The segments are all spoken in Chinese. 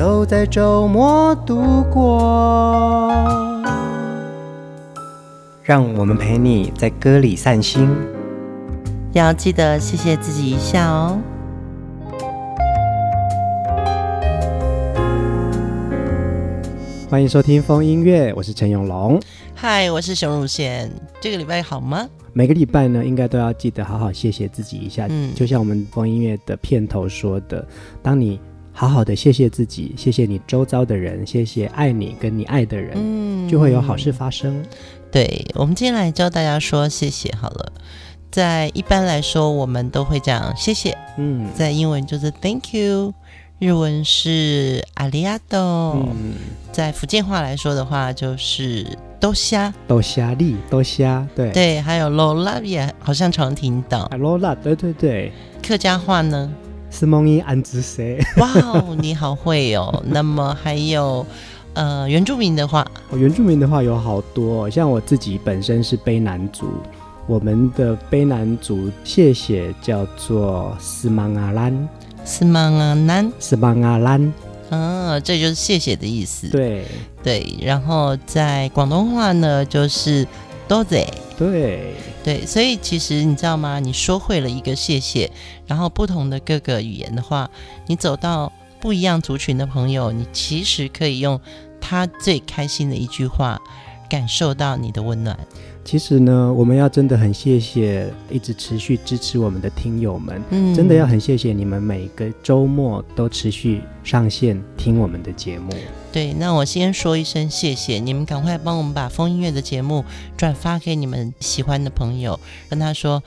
都在周末度过，让我们陪你在歌里散心，要记得谢谢自己一下哦。欢迎收听风音乐，我是陈永龙。嗨，我是熊汝贤。这个礼拜好吗？每个礼拜呢，应该都要记得好好谢谢自己一下。嗯，就像我们风音乐的片头说的，当你。好好的谢谢自己，谢谢你周遭的人，谢谢爱你跟你爱的人，嗯，就会有好事发生。对，我们今天来教大家说谢谢好了。在一般来说，我们都会讲谢谢，嗯，在英文就是 Thank you，日文是ありがとう，嗯，在福建话来说的话就是多谢，多谢你，多谢，对对，还有罗拉也好像常听到，罗拉，对对对，客家话呢？ 是梦一安之谁？哇哦，你好会哦！那么还有，呃，原住民的话，哦，原住民的话有好多，像我自己本身是卑南族，我们的卑南族谢谢叫做斯芒阿兰，斯芒阿兰，斯芒阿兰，啊，这就是谢谢的意思。对对，然后在广东话呢，就是多谢。对对，所以其实你知道吗？你说会了一个谢谢，然后不同的各个语言的话，你走到不一样族群的朋友，你其实可以用他最开心的一句话，感受到你的温暖。其实呢，我们要真的很谢谢一直持续支持我们的听友们，嗯，真的要很谢谢你们每个周末都持续上线听我们的节目。对，那我先说一声谢谢，你们赶快帮我们把风音乐的节目转发给你们喜欢的朋友，跟他说。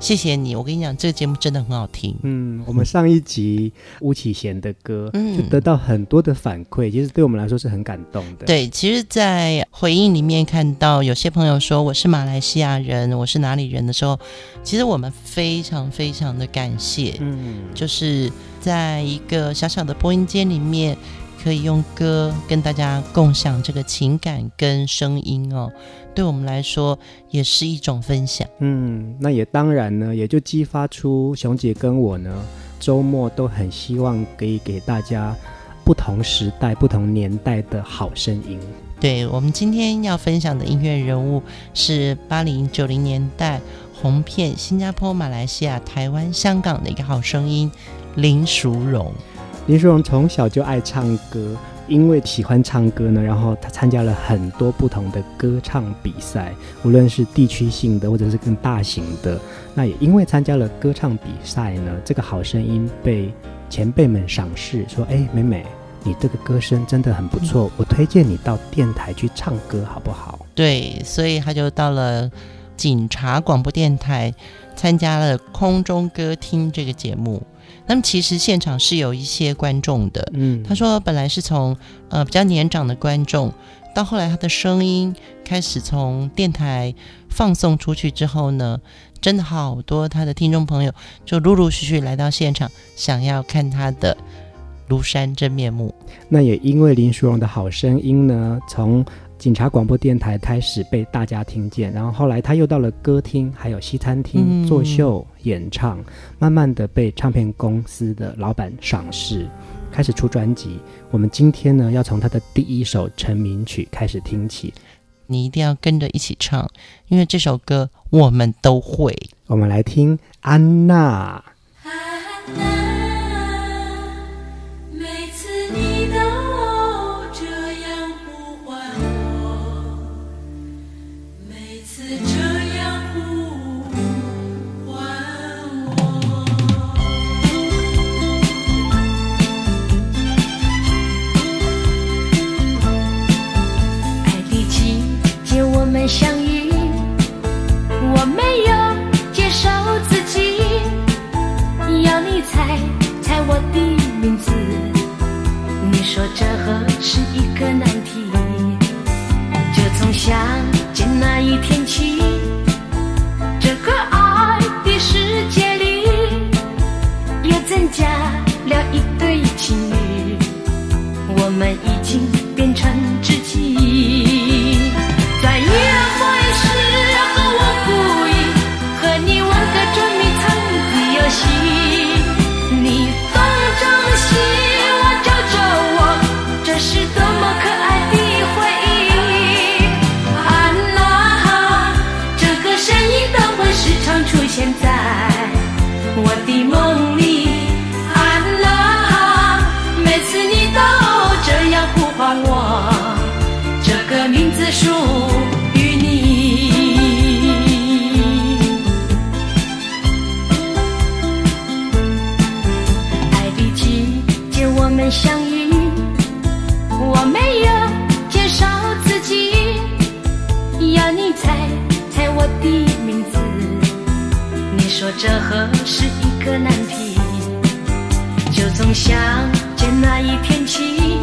谢谢你，我跟你讲，这个节目真的很好听。嗯，我们上一集巫启贤的歌，嗯，就得到很多的反馈，其实对我们来说是很感动的。对，其实，在回应里面看到有些朋友说我是马来西亚人，我是哪里人的时候，其实我们非常非常的感谢。嗯，就是在一个小小的播音间里面。可以用歌跟大家共享这个情感跟声音哦，对我们来说也是一种分享。嗯，那也当然呢，也就激发出熊姐跟我呢，周末都很希望可以给大家不同时代、不同年代的好声音。对，我们今天要分享的音乐人物是八零九零年代红遍新加坡、马来西亚、台湾、香港的一个好声音林淑荣。林淑荣从小就爱唱歌，因为喜欢唱歌呢，然后他参加了很多不同的歌唱比赛，无论是地区性的或者是更大型的。那也因为参加了歌唱比赛呢，这个好声音被前辈们赏识，说：“哎，美美，你这个歌声真的很不错，我推荐你到电台去唱歌，好不好？”对，所以他就到了警察广播电台，参加了空中歌厅这个节目。那么其实现场是有一些观众的，嗯，他说本来是从呃比较年长的观众，到后来他的声音开始从电台放送出去之后呢，真的好多他的听众朋友就陆陆续续来到现场，想要看他的庐山真面目。那也因为林淑荣的好声音呢，从警察广播电台开始被大家听见，然后后来他又到了歌厅，还有西餐厅作秀演唱，嗯、慢慢的被唱片公司的老板赏识，开始出专辑。我们今天呢，要从他的第一首成名曲开始听起，你一定要跟着一起唱，因为这首歌我们都会。我们来听安娜。相猜猜我的名字，你说这何是一个难题？就从相见那一天起，这个爱的世界里，又增加了一对情侣。何是一个难题？就从相见那一天起，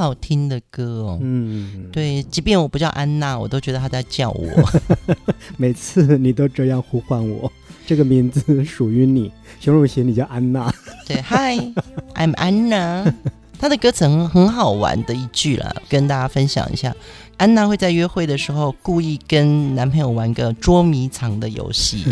好听的歌哦，嗯，对，即便我不叫安娜，我都觉得她在叫我。每次你都这样呼唤我，这个名字属于你。熊汝贤，你叫安娜。对，Hi，I'm Anna。她的歌词很很好玩的一句啦，跟大家分享一下。安娜会在约会的时候故意跟男朋友玩个捉迷藏的游戏。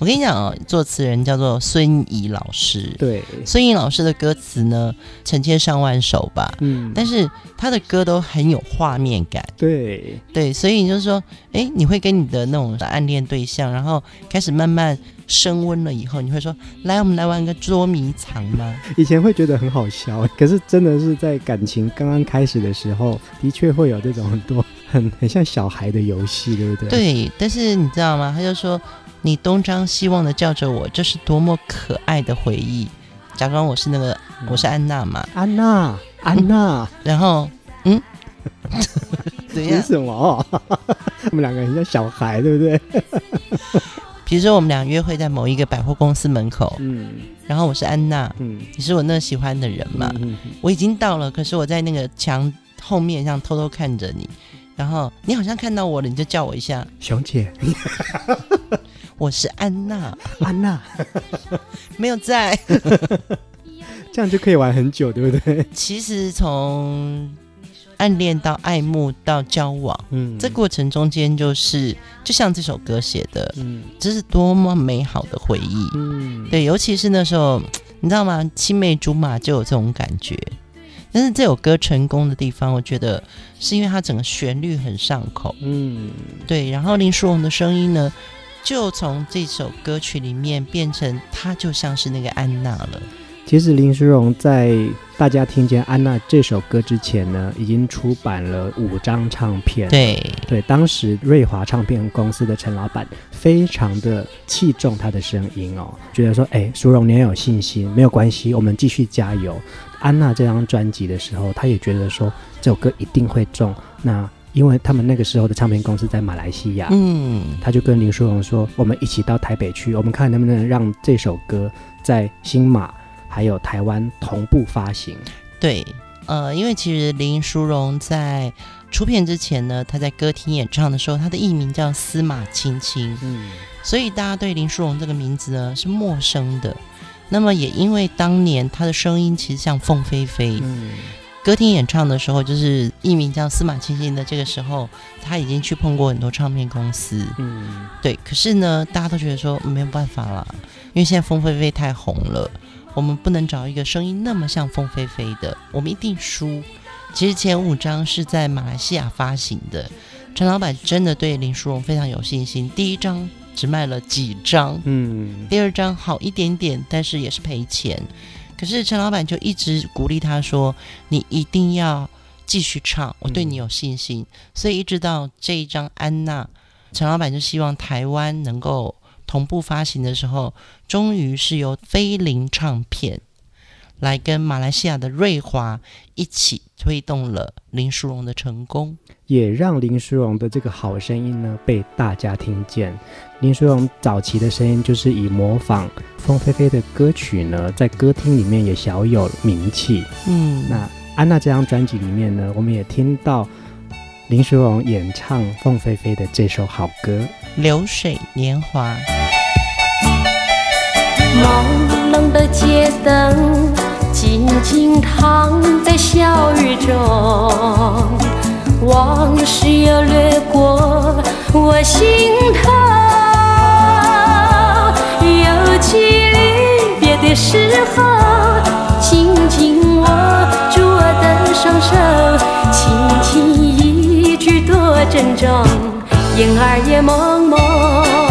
我跟你讲哦，作词人叫做孙怡老师。对，孙怡老师的歌词呢，成千上万首吧。嗯，但是他的歌都很有画面感。对，对，所以就是说，哎，你会跟你的那种暗恋对象，然后开始慢慢升温了以后，你会说，来，我们来玩个捉迷藏吗？以前会觉得很好笑，可是真的是在感情刚刚开始的时候，的确会有这种很多很很像小孩的游戏，对不对？对，但是你知道吗？他就说。你东张西望的叫着我，这是多么可爱的回忆。假装我是那个，嗯、我是安娜嘛。安娜，安娜。然后，嗯，怎样？什么？我们两个人像小孩，对不对？比如说，我们俩约会在某一个百货公司门口。嗯。然后我是安娜。嗯。你是我那喜欢的人嘛？嗯，我已经到了，可是我在那个墙后面，这样偷偷看着你。然后你好像看到我了，你就叫我一下，熊姐。我是安娜，安娜 没有在，这样就可以玩很久，对不对？其实从暗恋到爱慕到交往，嗯，这过程中间就是就像这首歌写的，嗯，这是多么美好的回忆，嗯，对，尤其是那时候，你知道吗？青梅竹马就有这种感觉。但是这首歌成功的地方，我觉得是因为它整个旋律很上口，嗯，对。然后林书荣的声音呢，就从这首歌曲里面变成他就像是那个安娜了。其实林书荣在大家听见安娜这首歌之前呢，已经出版了五张唱片。对对，当时瑞华唱片公司的陈老板非常的器重他的声音哦，觉得说，哎，书荣你要有信心，没有关系，我们继续加油。安娜这张专辑的时候，他也觉得说这首歌一定会中，那因为他们那个时候的唱片公司在马来西亚，嗯，他就跟林淑荣说：“我们一起到台北去，我们看能不能让这首歌在新马还有台湾同步发行。”对，呃，因为其实林淑荣在出片之前呢，他在歌厅演唱的时候，他的艺名叫司马青青，嗯，所以大家对林淑荣这个名字呢是陌生的。那么也因为当年他的声音其实像凤飞飞，嗯。歌厅演唱的时候，就是艺名叫司马青青的这个时候，他已经去碰过很多唱片公司，嗯，对。可是呢，大家都觉得说没有办法啦，因为现在风飞飞太红了，我们不能找一个声音那么像风飞飞的，我们一定输。其实前五张是在马来西亚发行的，陈老板真的对林书荣非常有信心。第一张只卖了几张，嗯，第二张好一点点，但是也是赔钱。可是陈老板就一直鼓励他说：“你一定要继续唱，我对你有信心。”所以一直到这一张《安娜》，陈老板就希望台湾能够同步发行的时候，终于是由菲林唱片来跟马来西亚的瑞华一起推动了林淑荣的成功，也让林淑荣的这个好声音呢被大家听见。林淑荣早期的声音就是以模仿凤飞飞的歌曲呢，在歌厅里面也小有名气。嗯，那安娜这张专辑里面呢，我们也听到林淑荣演唱凤飞飞的这首好歌《流水年华》。朦胧的街灯静静躺在小雨中，往事又掠过我心头。起离别的时候，紧紧握住我的双手，轻轻一句多珍重，雁儿也朦胧。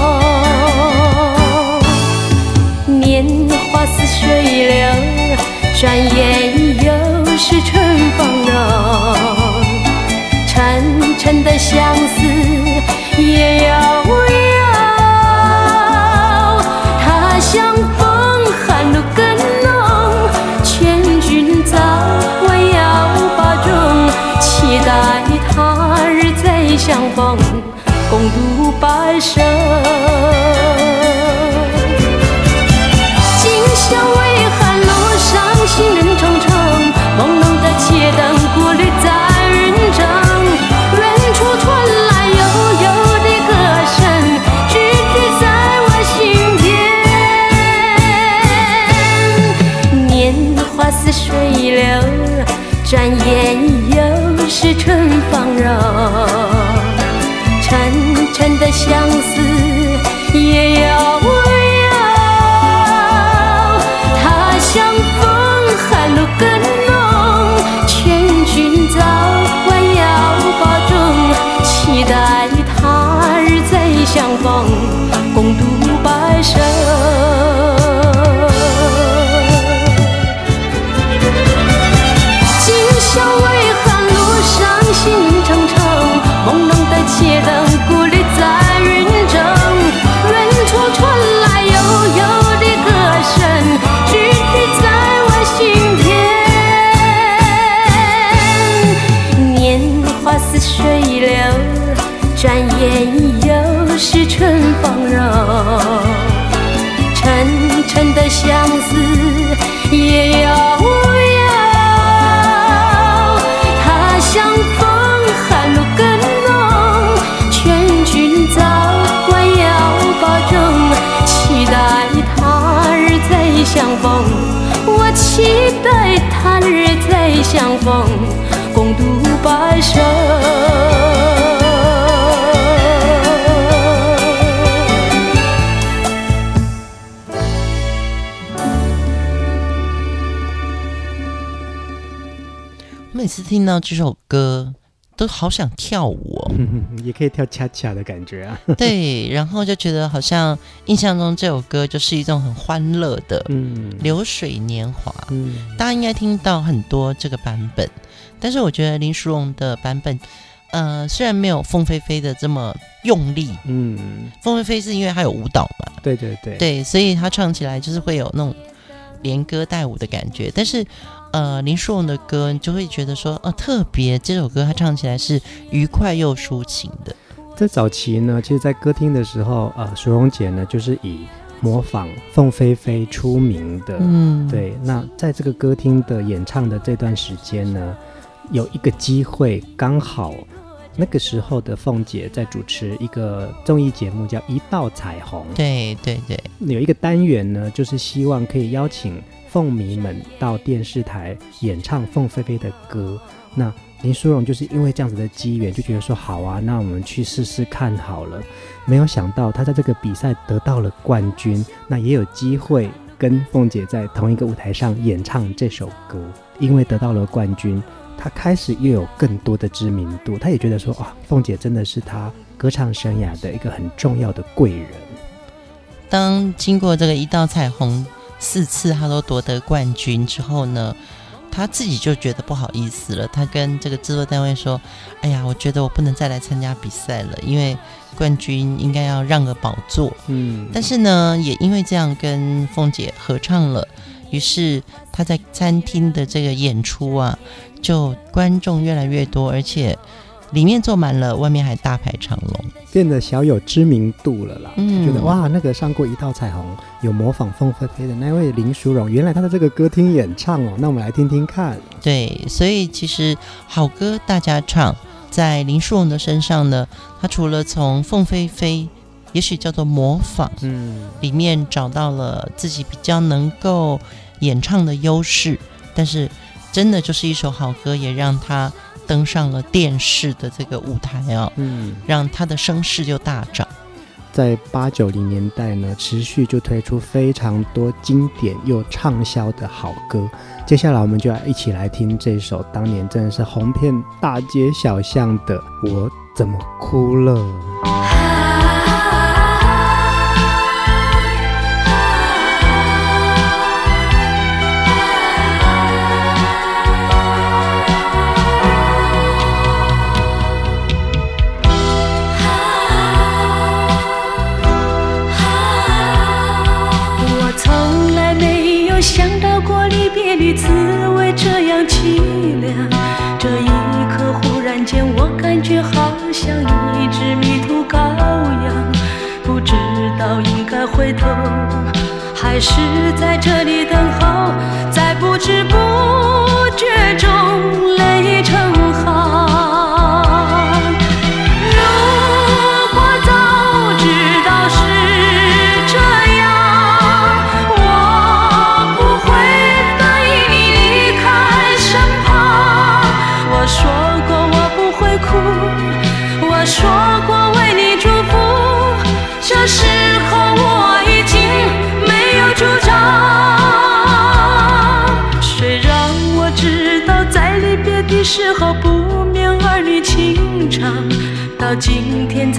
转眼次听到这首歌，都好想跳舞哦，也可以跳恰恰的感觉啊。对，然后就觉得好像印象中这首歌就是一种很欢乐的，嗯，流水年华。嗯，大家应该听到很多这个版本，但是我觉得林淑荣的版本，呃，虽然没有凤飞飞的这么用力，嗯，凤飞飞是因为她有舞蹈嘛，对对对，对，所以她唱起来就是会有那种连歌带舞的感觉，但是。呃林书荣的歌，你就会觉得说，呃，特别这首歌他唱起来是愉快又抒情的。在早期呢，其实，在歌厅的时候，呃，淑荣姐呢就是以模仿凤飞飞出名的。嗯，对。那在这个歌厅的演唱的这段时间呢，有一个机会，刚好那个时候的凤姐在主持一个综艺节目，叫《一道彩虹》。对对对，有一个单元呢，就是希望可以邀请凤迷们到电视台演唱凤飞飞的歌。那林淑荣就是因为这样子的机缘，就觉得说好啊，那我们去试试看好了。没有想到他在这个比赛得到了冠军，那也有机会跟凤姐在同一个舞台上演唱这首歌。因为得到了冠军，他开始又有更多的知名度。他也觉得说啊，凤姐真的是他歌唱生涯的一个很重要的贵人。当经过这个一道彩虹四次他都夺得冠军之后呢，他自己就觉得不好意思了，他跟这个制作单位说：“哎呀，我觉得我不能再来参加比赛了，因为冠军应该要让个宝座。”嗯，但是呢，也因为这样跟凤姐合唱了，于是他在餐厅的这个演出啊，就观众越来越多，而且。里面坐满了，外面还大排长龙，变得小有知名度了啦。嗯，觉得哇，那个上过一道彩虹，有模仿凤飞飞的那位林淑荣，原来他的这个歌厅演唱哦。那我们来听听看。对，所以其实好歌大家唱，在林淑荣的身上呢，他除了从凤飞飞，也许叫做模仿，嗯，里面找到了自己比较能够演唱的优势，但是真的就是一首好歌，也让他。登上了电视的这个舞台啊，嗯，让他的声势就大涨。在八九零年代呢，持续就推出非常多经典又畅销的好歌。接下来我们就要一起来听这首当年真的是红遍大街小巷的《我怎么哭了》。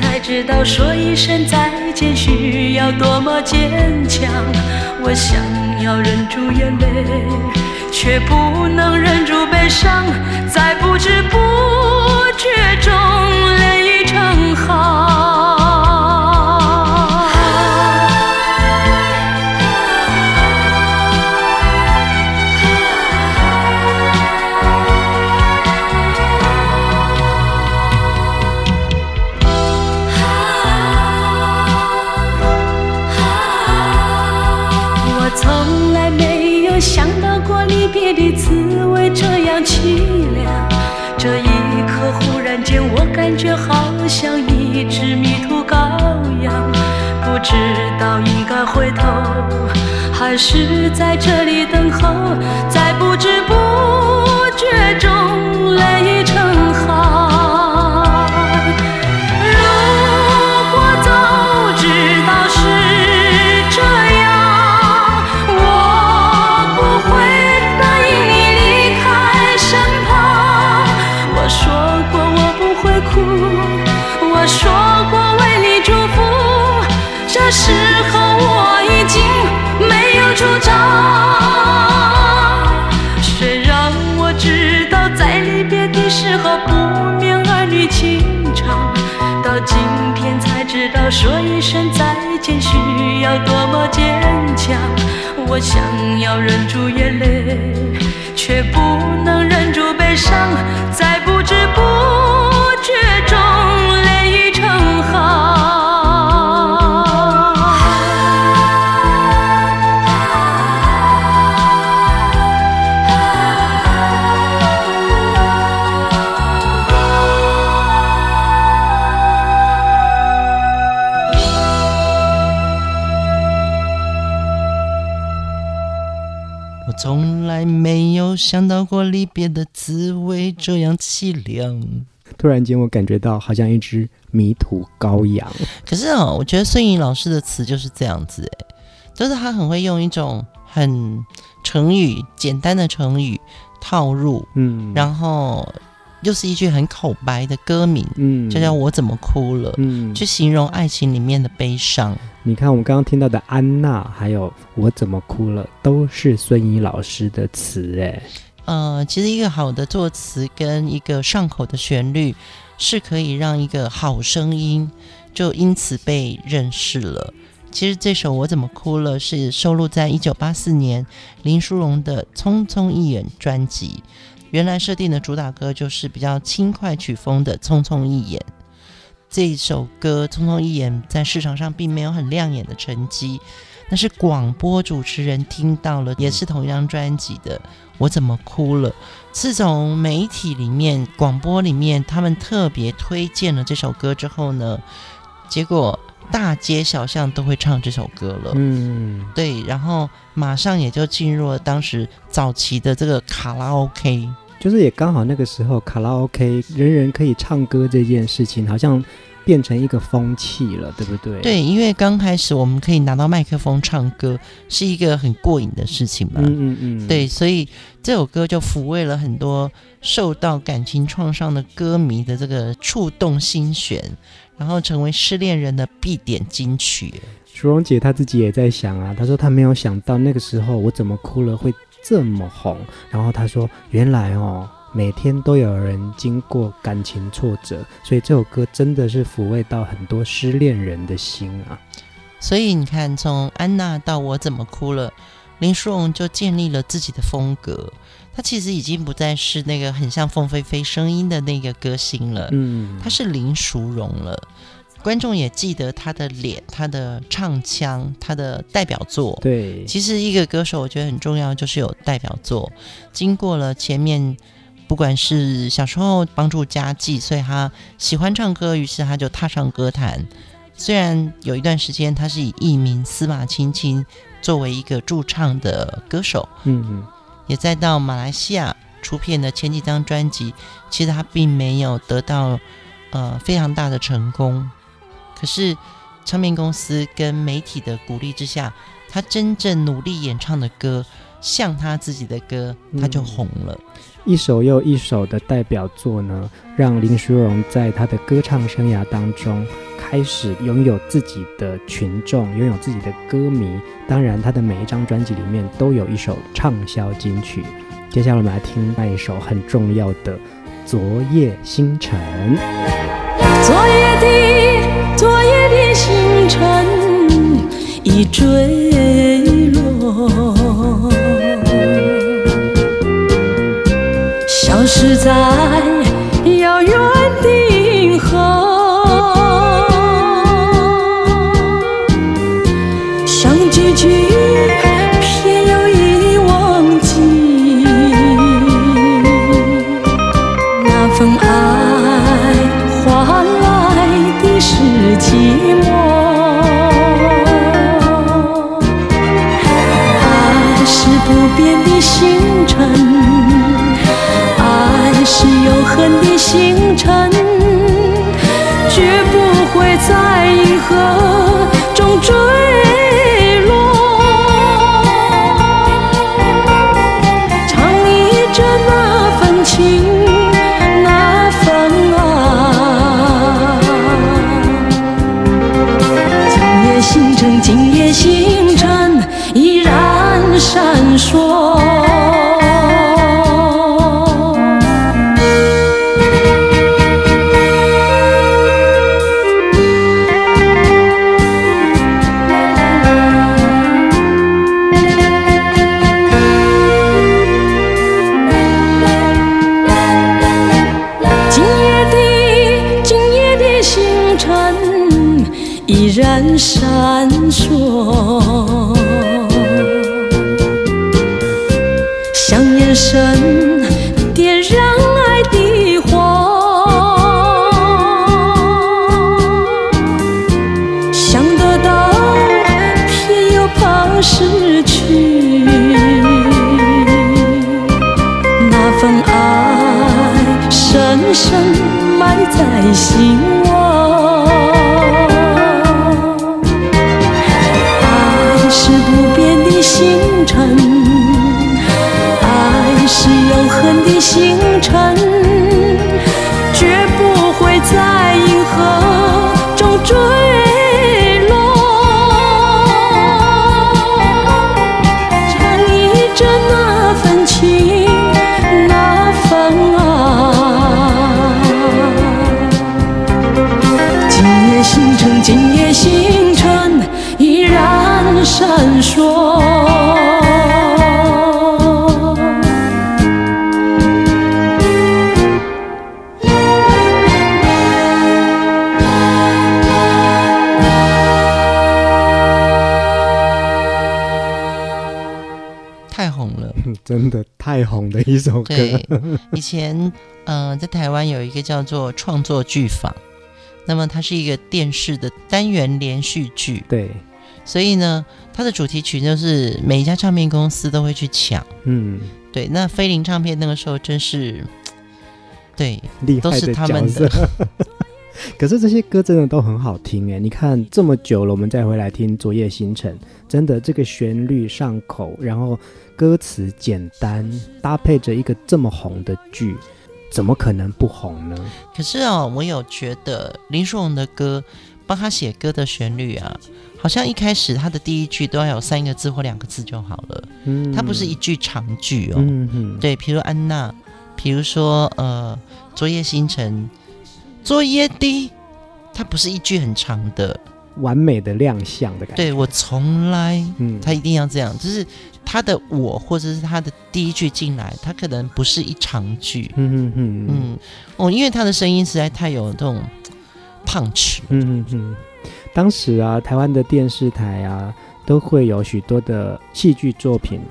才知道说一声再见需要多么坚强。我想要忍住眼泪，却不能忍住悲伤，在不知不觉中泪已成行。知道应该回头，还是在这里等候，在不知不觉中时候我已经没有主张，谁让我知道在离别的时候不免儿女情长，到今天才知道说一声再见需要多么坚强。我想要忍住眼想到过离别的滋味这样凄凉。突然间，我感觉到好像一只迷途羔羊。可是啊、哦，我觉得孙颖老师的词就是这样子，哎，就是他很会用一种很成语、简单的成语套入，嗯，然后。又是一句很口白的歌名，嗯，就叫我怎么哭了，嗯，去形容爱情里面的悲伤。你看，我们刚刚听到的《安娜》，还有《我怎么哭了》，都是孙仪老师的词，哎，呃，其实一个好的作词跟一个上口的旋律，是可以让一个好声音就因此被认识了。其实这首《我怎么哭了》是收录在一九八四年林淑荣的《匆匆一眼》专辑。原来设定的主打歌就是比较轻快曲风的《匆匆一眼》。这首歌《匆匆一眼》在市场上并没有很亮眼的成绩，但是广播主持人听到了，也是同一张专辑的《我怎么哭了》。自从媒体里面、广播里面他们特别推荐了这首歌之后呢，结果大街小巷都会唱这首歌了。嗯，对，然后马上也就进入了当时早期的这个卡拉 OK。就是也刚好那个时候，卡拉 OK 人人可以唱歌这件事情，好像变成一个风气了，对不对？对，因为刚开始我们可以拿到麦克风唱歌，是一个很过瘾的事情嘛。嗯嗯嗯。对，所以这首歌就抚慰了很多受到感情创伤的歌迷的这个触动心弦，然后成为失恋人的必点金曲。芙蓉姐她自己也在想啊，她说她没有想到那个时候我怎么哭了会。这么红，然后他说：“原来哦，每天都有人经过感情挫折，所以这首歌真的是抚慰到很多失恋人的心啊。”所以你看，从安娜到我怎么哭了，林淑荣就建立了自己的风格。她其实已经不再是那个很像凤飞飞声音的那个歌星了，嗯，她是林淑荣了。观众也记得他的脸、他的唱腔、他的代表作。对，其实一个歌手，我觉得很重要，就是有代表作。经过了前面，不管是小时候帮助家计，所以他喜欢唱歌，于是他就踏上歌坛。虽然有一段时间他是以艺名司马青青作为一个驻唱的歌手，嗯嗯，也再到马来西亚出片的前几张专辑，其实他并没有得到呃非常大的成功。可是，唱片公司跟媒体的鼓励之下，他真正努力演唱的歌，像他自己的歌，他就红了。嗯，一首又一首的代表作呢，让林淑荣在他的歌唱生涯当中开始拥有自己的群众，拥有自己的歌迷。当然，他的每一张专辑里面都有一首畅销金曲。接下来我们来听那一首很重要的《昨夜星辰》。昨夜的昨夜的尘已坠落，消失在天的星辰绝不会在银河真的太红的一首歌。对，以前嗯、呃，在台湾有一个叫做创作剧坊，那么它是一个电视的单元连续剧。对，所以呢，它的主题曲就是每一家唱片公司都会去抢。嗯，对，那飞林唱片那个时候真是，对，厉害都是他们的。可是这些歌真的都很好听哎！你看这么久了，我们再回来听《昨夜星辰》，真的这个旋律上口，然后。歌词简单，搭配着一个这么红的剧，怎么可能不红呢？可是哦，我有觉得林书荣的歌，帮他写歌的旋律啊，好像一开始他的第一句都要有三个字或两个字就好了。嗯，他不是一句长句哦。嗯嗯。对，比如安娜，比如说呃，昨夜星辰，昨夜的，它不是一句很长的，完美的亮相的感觉。对，我从来，嗯，他一定要这样，就是。他的我，或者是他的第一句进来，他可能不是一长句。嗯嗯嗯嗯，哦，因为他的声音实在太有这种 punch。嗯嗯嗯。当时啊，台湾的电视台啊，都会有许多的戏剧作品。《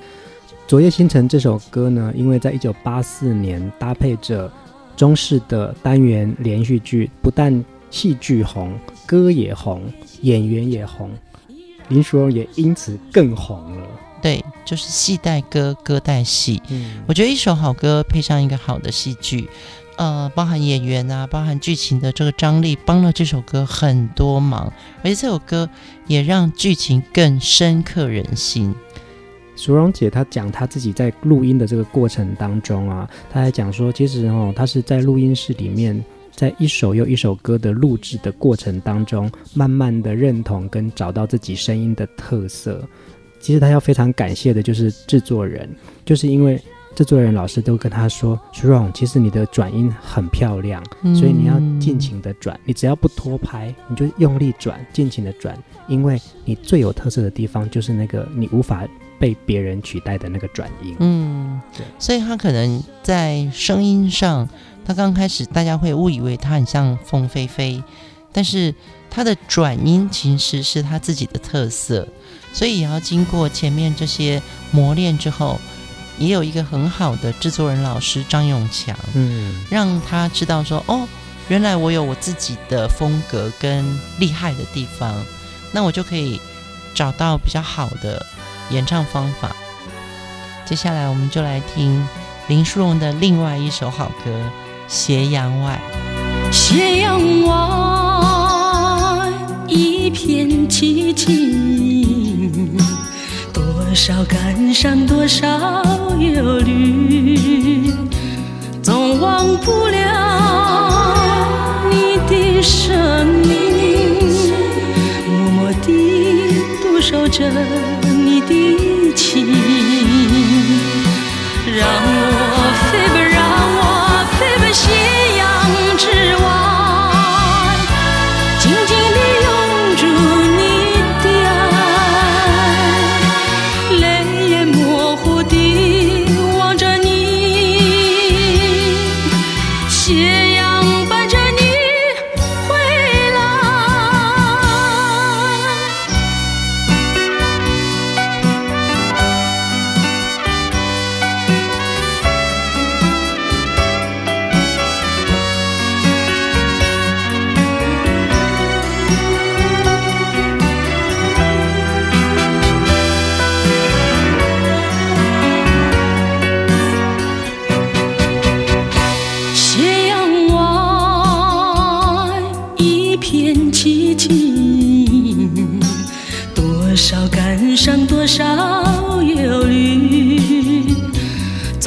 昨夜星辰》这首歌呢，因为在一九八四年搭配着中式的单元连续剧，不但戏剧红，歌也红，演员也红，林淑荣也因此更红了。对，就是戏带歌，歌带戏。嗯，我觉得一首好歌配上一个好的戏剧，呃，包含演员啊，包含剧情的这个张力，帮了这首歌很多忙。而且这首歌也让剧情更深刻人心。淑荣姐她讲她自己在录音的这个过程当中啊，她还讲说，其实哦，她是在录音室里面，在一首又一首歌的录制的过程当中，慢慢的认同跟找到自己声音的特色。其实她要非常感谢的就是制作人，就是因为制作人老师都跟他说：“淑荣，其实你的转音很漂亮，嗯、所以你要尽情的转，你只要不拖拍，你就用力转，尽情的转，因为你最有特色的地方就是那个你无法被别人取代的那个转音。”嗯，对，所以他可能在声音上，他刚开始大家会误以为他很像凤飞飞，但是他的转音其实是他自己的特色。所以也要经过前面这些磨练之后，也有一个很好的制作人老师张永强，嗯，让他知道说，哦，原来我有我自己的风格跟厉害的地方，那我就可以找到比较好的演唱方法。接下来我们就来听林书荣的另外一首好歌《斜阳外》。斜阳外，一片寂静。多少感伤，多少忧虑，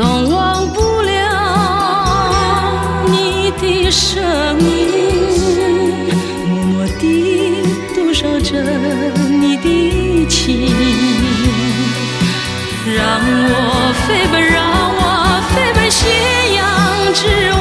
总忘不了你的声音，默默地独守着你的情，让我飞奔，让我飞奔斜阳之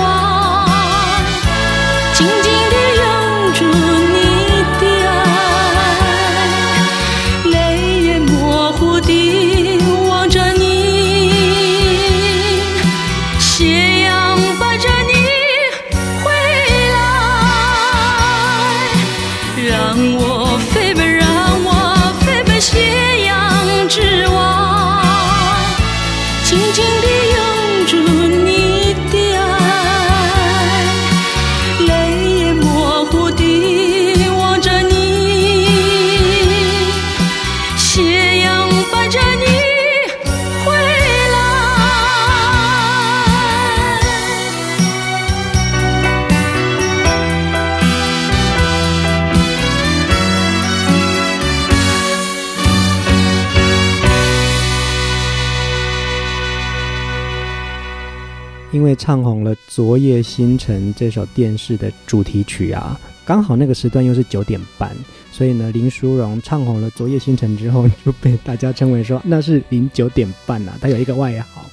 因为唱红了《昨夜星辰》这首电视的主题曲啊，刚好那个时段又是九点半，所以呢，林淑荣唱红了《昨夜星辰》之后，就被大家称为说那是林九点半啊，他有一个外号。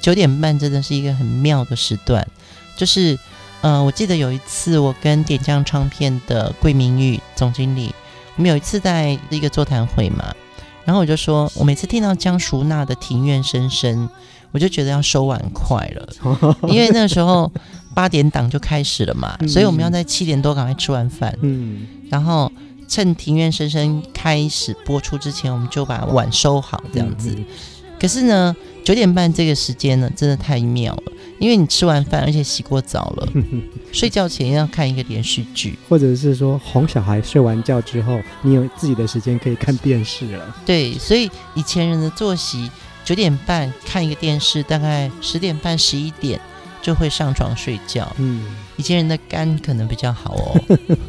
九点半真的是一个很妙的时段，就是，呃，我记得有一次我跟点将唱片的桂明玉总经理，我们有一次在一个座谈会嘛，然后我就说我每次听到江淑娜的《庭院深深》。我就觉得要收碗筷了，因为那个时候八点档就开始了嘛，所以我们要在七点多赶快吃完饭，嗯，然后趁《庭院深深》开始播出之前，我们就把碗收好这样子。可是呢，九点半这个时间呢，真的太妙了，因为你吃完饭，而且洗过澡了，睡觉前要看一个连续剧，或者是说哄小孩睡完觉之后，你有自己的时间可以看电视了。对，所以以前人的作息。九点半看一个电视，大概十点半、十一点就会上床睡觉。嗯，以前人的肝可能比较好哦。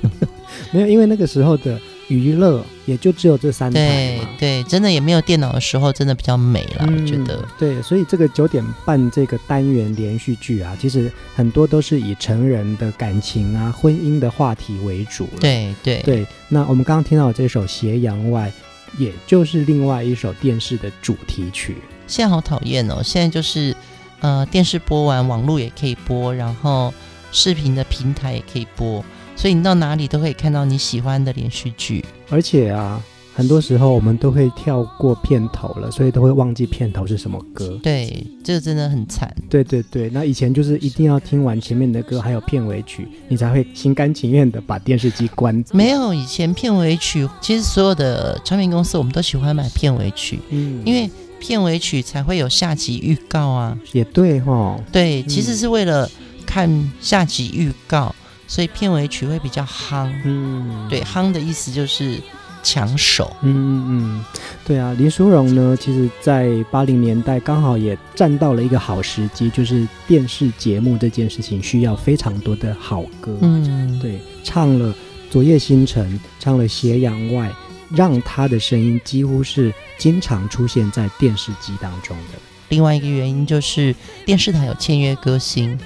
没有，因为那个时候的娱乐也就只有这三台。对对，真的也没有电脑的时候，真的比较美了。嗯、我觉得。对，所以这个九点半这个单元连续剧啊，其实很多都是以成人的感情啊、婚姻的话题为主。对对对。那我们刚刚听到这首《斜阳外》。也就是另外一首电视的主题曲。现在好讨厌哦！现在就是，呃，电视播完，网络也可以播，然后视频的平台也可以播，所以你到哪里都可以看到你喜欢的连续剧。而且啊。很多时候我们都会跳过片头了，所以都会忘记片头是什么歌。对，这个真的很惨。对对对，那以前就是一定要听完前面的歌，还有片尾曲，你才会心甘情愿的把电视机关。没有，以前片尾曲，其实所有的唱片公司我们都喜欢买片尾曲，嗯，因为片尾曲才会有下集预告啊。也对哈。对，其实是为了看下集预告，所以片尾曲会比较夯。嗯，对，夯的意思就是。抢手，嗯嗯嗯，对啊，林淑荣呢，其实，在八零年代刚好也站到了一个好时机，就是电视节目这件事情需要非常多的好歌，嗯，对，唱了《昨夜星辰》，唱了《斜阳外》，让他的声音几乎是经常出现在电视机当中的。另外一个原因就是电视台有签约歌星，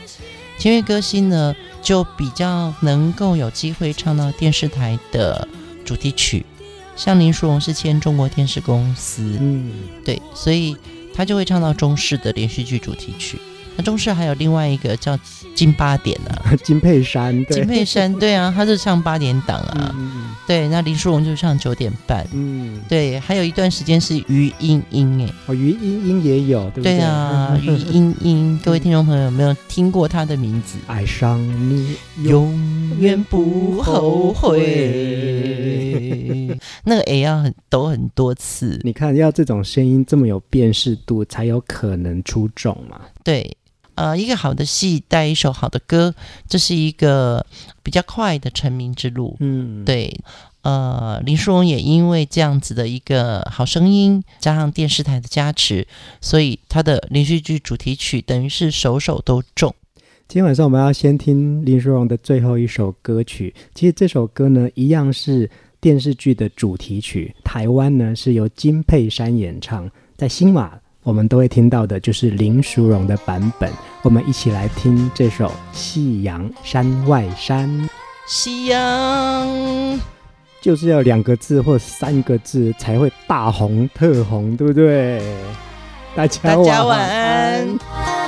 签约歌星呢，就比较能够有机会唱到电视台的主题曲。像林淑荣是签中国电视公司，嗯，对，所以他就会唱到中式的连续剧主题曲。那中式还有另外一个叫金八点啊，金佩珊，金佩珊，对啊，他是唱八点档啊，嗯、对，那林淑荣就唱九点半，嗯，对，还有一段时间是余英英，哎，哦，余英英也有，对不对？对啊，余英英，各位听众朋友有没有听过他的名字？爱上你永远不后悔，那个 A 要很抖很多次，你看要这种声音这么有辨识度，才有可能出众嘛，对。呃，一个好的戏带一首好的歌，这是一个比较快的成名之路。嗯，对。呃，林淑荣也因为这样子的一个好声音，加上电视台的加持，所以他的连续剧主题曲等于是首首都中。今天晚上我们要先听林淑荣的最后一首歌曲。其实这首歌呢，一样是电视剧的主题曲。台湾呢是由金佩珊演唱，在新马我们都会听到的，就是林淑荣的版本。我们一起来听这首《夕阳山外山》。夕阳就是要两个字或三个字才会大红特红，对不对？大家晚安。